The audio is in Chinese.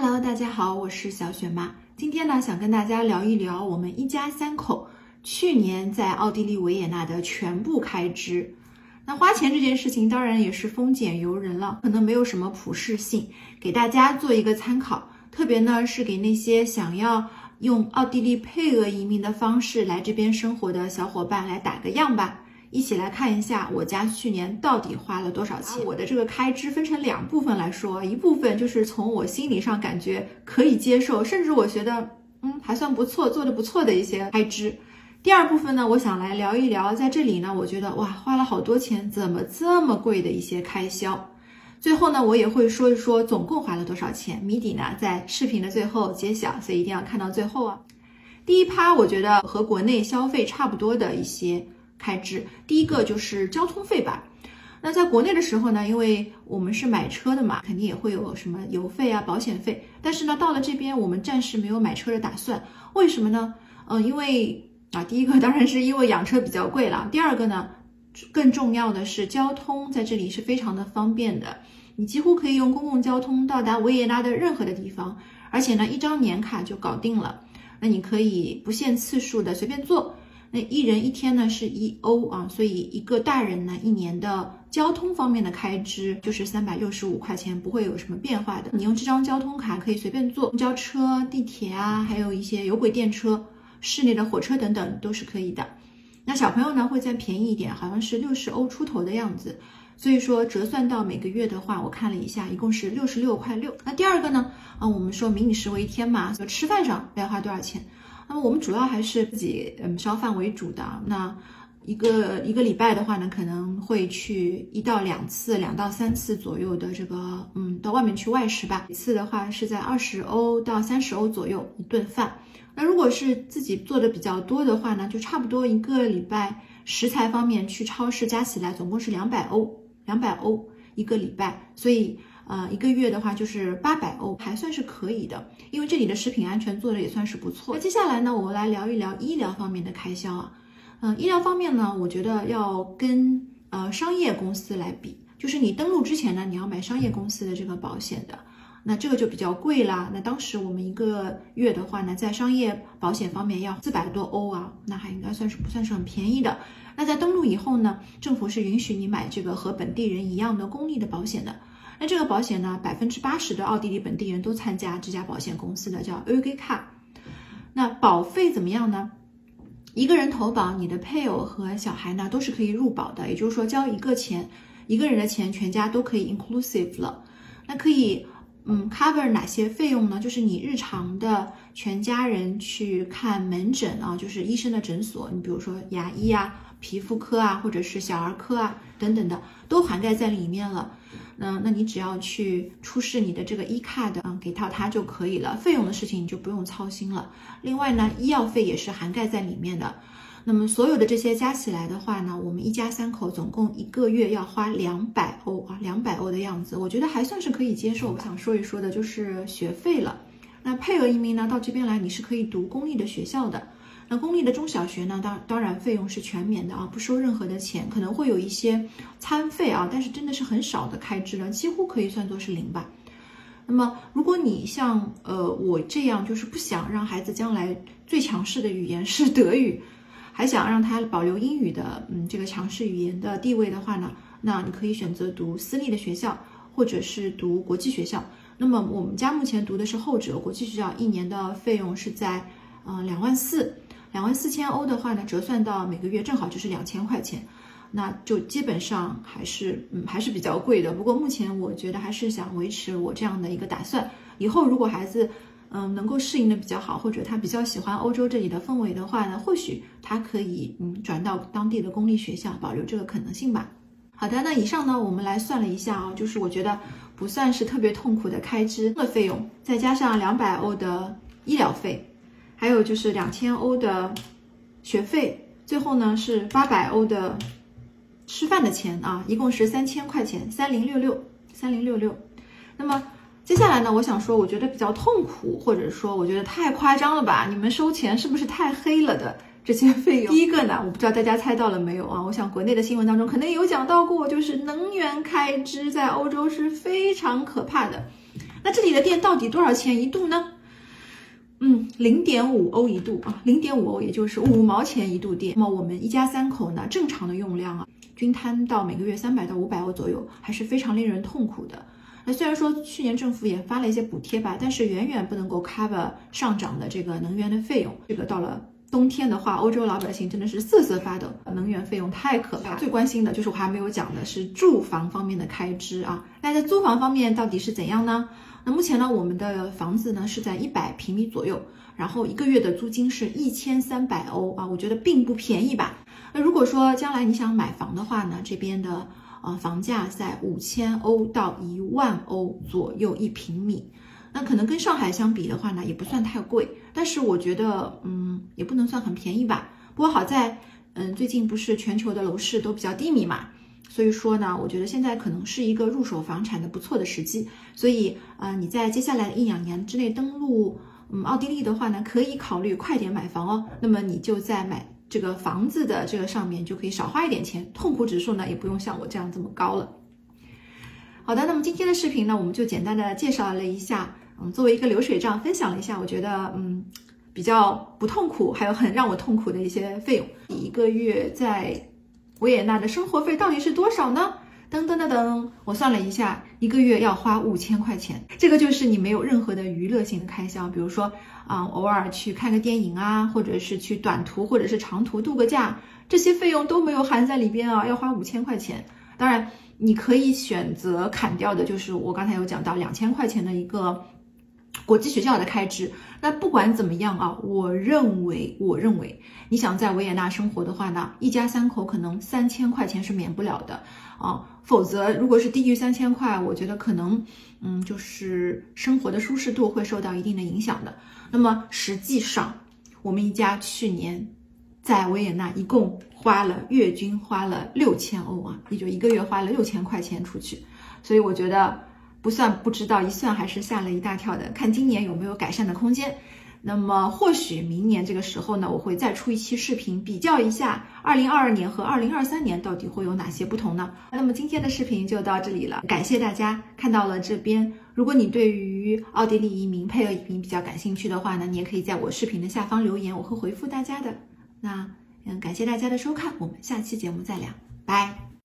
Hello，大家好，我是小雪妈。今天呢，想跟大家聊一聊我们一家三口去年在奥地利维也纳的全部开支。那花钱这件事情当然也是丰俭由人了，可能没有什么普适性，给大家做一个参考。特别呢是给那些想要用奥地利配额移民的方式来这边生活的小伙伴来打个样吧。一起来看一下我家去年到底花了多少钱。我的这个开支分成两部分来说，一部分就是从我心理上感觉可以接受，甚至我觉得嗯还算不错，做的不错的一些开支。第二部分呢，我想来聊一聊，在这里呢，我觉得哇花了好多钱，怎么这么贵的一些开销。最后呢，我也会说一说总共花了多少钱，谜底呢在视频的最后揭晓，所以一定要看到最后啊。第一趴，我觉得和国内消费差不多的一些。开支第一个就是交通费吧。那在国内的时候呢，因为我们是买车的嘛，肯定也会有什么油费啊、保险费。但是呢，到了这边我们暂时没有买车的打算。为什么呢？嗯，因为啊，第一个当然是因为养车比较贵了。第二个呢，更重要的是交通在这里是非常的方便的，你几乎可以用公共交通到达维也纳的任何的地方，而且呢，一张年卡就搞定了。那你可以不限次数的随便坐。那一人一天呢是一欧啊，所以一个大人呢一年的交通方面的开支就是三百六十五块钱，不会有什么变化的。你用这张交通卡可以随便坐公交车、地铁啊，还有一些有轨电车、室内的火车等等都是可以的。那小朋友呢会再便宜一点，好像是六十欧出头的样子。所以说折算到每个月的话，我看了一下，一共是六十六块六。那第二个呢，啊，我们说民以食为天嘛，就吃饭上要花多少钱。那么我们主要还是自己嗯烧饭为主的。那一个一个礼拜的话呢，可能会去一到两次、两到三次左右的这个嗯到外面去外食吧。一次的话是在二十欧到三十欧左右一顿饭。那如果是自己做的比较多的话呢，就差不多一个礼拜食材方面去超市加起来总共是两百欧，两百欧一个礼拜。所以。呃，一个月的话就是八百欧，还算是可以的，因为这里的食品安全做的也算是不错。那接下来呢，我们来聊一聊医疗方面的开销啊。嗯，医疗方面呢，我觉得要跟呃商业公司来比，就是你登录之前呢，你要买商业公司的这个保险的，那这个就比较贵啦。那当时我们一个月的话呢，在商业保险方面要四百多欧啊，那还应该算是不算是很便宜的。那在登录以后呢，政府是允许你买这个和本地人一样的公立的保险的。那这个保险呢，百分之八十的奥地利本地人都参加这家保险公司的，叫 o g 卡。那保费怎么样呢？一个人投保，你的配偶和小孩呢都是可以入保的，也就是说交一个钱，一个人的钱全家都可以 inclusive 了。那可以嗯 cover 哪些费用呢？就是你日常的全家人去看门诊啊，就是医生的诊所，你比如说牙医啊、皮肤科啊，或者是小儿科啊等等的，都涵盖在里面了。那那你只要去出示你的这个 e card 啊，给到他就可以了，费用的事情你就不用操心了。另外呢，医药费也是涵盖在里面的。那么所有的这些加起来的话呢，我们一家三口总共一个月要花两百欧啊，两百欧的样子，我觉得还算是可以接受。我想说一说的就是学费了。那配额移民呢，到这边来你是可以读公立的学校的。那公立的中小学呢，当当然费用是全免的啊，不收任何的钱，可能会有一些餐费啊，但是真的是很少的开支了，几乎可以算作是零吧。那么如果你像呃我这样，就是不想让孩子将来最强势的语言是德语，还想让他保留英语的嗯这个强势语言的地位的话呢，那你可以选择读私立的学校，或者是读国际学校。那么我们家目前读的是后者，国际学校一年的费用是在呃两万四。两万四千欧的话呢，折算到每个月正好就是两千块钱，那就基本上还是嗯还是比较贵的。不过目前我觉得还是想维持我这样的一个打算。以后如果孩子嗯能够适应的比较好，或者他比较喜欢欧洲这里的氛围的话呢，或许他可以嗯转到当地的公立学校，保留这个可能性吧。好的，那以上呢我们来算了一下啊，就是我觉得不算是特别痛苦的开支的费用，再加上两百欧的医疗费。还有就是两千欧的学费，最后呢是八百欧的吃饭的钱啊，一共是三千块钱，三零六六，三零六六。那么接下来呢，我想说，我觉得比较痛苦，或者说我觉得太夸张了吧？你们收钱是不是太黑了的这些费用？第一个呢，我不知道大家猜到了没有啊？我想国内的新闻当中可能有讲到过，就是能源开支在欧洲是非常可怕的。那这里的电到底多少钱一度呢？嗯，零点五欧一度啊，零点五欧也就是五毛钱一度电。那么我们一家三口呢，正常的用量啊，均摊到每个月三百到五百欧左右，还是非常令人痛苦的。那虽然说去年政府也发了一些补贴吧，但是远远不能够 cover 上涨的这个能源的费用。这个到了冬天的话，欧洲老百姓真的是瑟瑟发抖，能源费用太可怕。最关心的就是我还没有讲的是住房方面的开支啊。那在租房方面到底是怎样呢？那目前呢，我们的房子呢是在一百平米左右，然后一个月的租金是一千三百欧啊，我觉得并不便宜吧。那如果说将来你想买房的话呢，这边的呃房价在五千欧到一万欧左右一平米，那可能跟上海相比的话呢，也不算太贵，但是我觉得嗯也不能算很便宜吧。不过好在嗯最近不是全球的楼市都比较低迷嘛。所以说呢，我觉得现在可能是一个入手房产的不错的时机。所以，呃，你在接下来的一两年之内登陆，嗯，奥地利的话呢，可以考虑快点买房哦。那么你就在买这个房子的这个上面就可以少花一点钱，痛苦指数呢也不用像我这样这么高了。好的，那么今天的视频呢，我们就简单的介绍了一下，嗯，作为一个流水账分享了一下，我觉得嗯比较不痛苦，还有很让我痛苦的一些费用，你一个月在。维也纳的生活费到底是多少呢？噔噔噔噔，我算了一下，一个月要花五千块钱。这个就是你没有任何的娱乐性的开销，比如说啊，偶尔去看个电影啊，或者是去短途或者是长途度个假，这些费用都没有含在里边啊，要花五千块钱。当然，你可以选择砍掉的，就是我刚才有讲到两千块钱的一个。国际学校的开支，那不管怎么样啊，我认为，我认为你想在维也纳生活的话呢，一家三口可能三千块钱是免不了的啊，否则如果是低于三千块，我觉得可能，嗯，就是生活的舒适度会受到一定的影响的。那么实际上，我们一家去年在维也纳一共花了月均花了六千欧啊，也就一个月花了六千块钱出去，所以我觉得。不算不知道，一算还是吓了一大跳的。看今年有没有改善的空间。那么或许明年这个时候呢，我会再出一期视频，比较一下二零二二年和二零二三年到底会有哪些不同呢？那么今天的视频就到这里了，感谢大家看到了这边。如果你对于奥地利移民、配偶移民比较感兴趣的话呢，你也可以在我视频的下方留言，我会回复大家的。那嗯，感谢大家的收看，我们下期节目再聊，拜。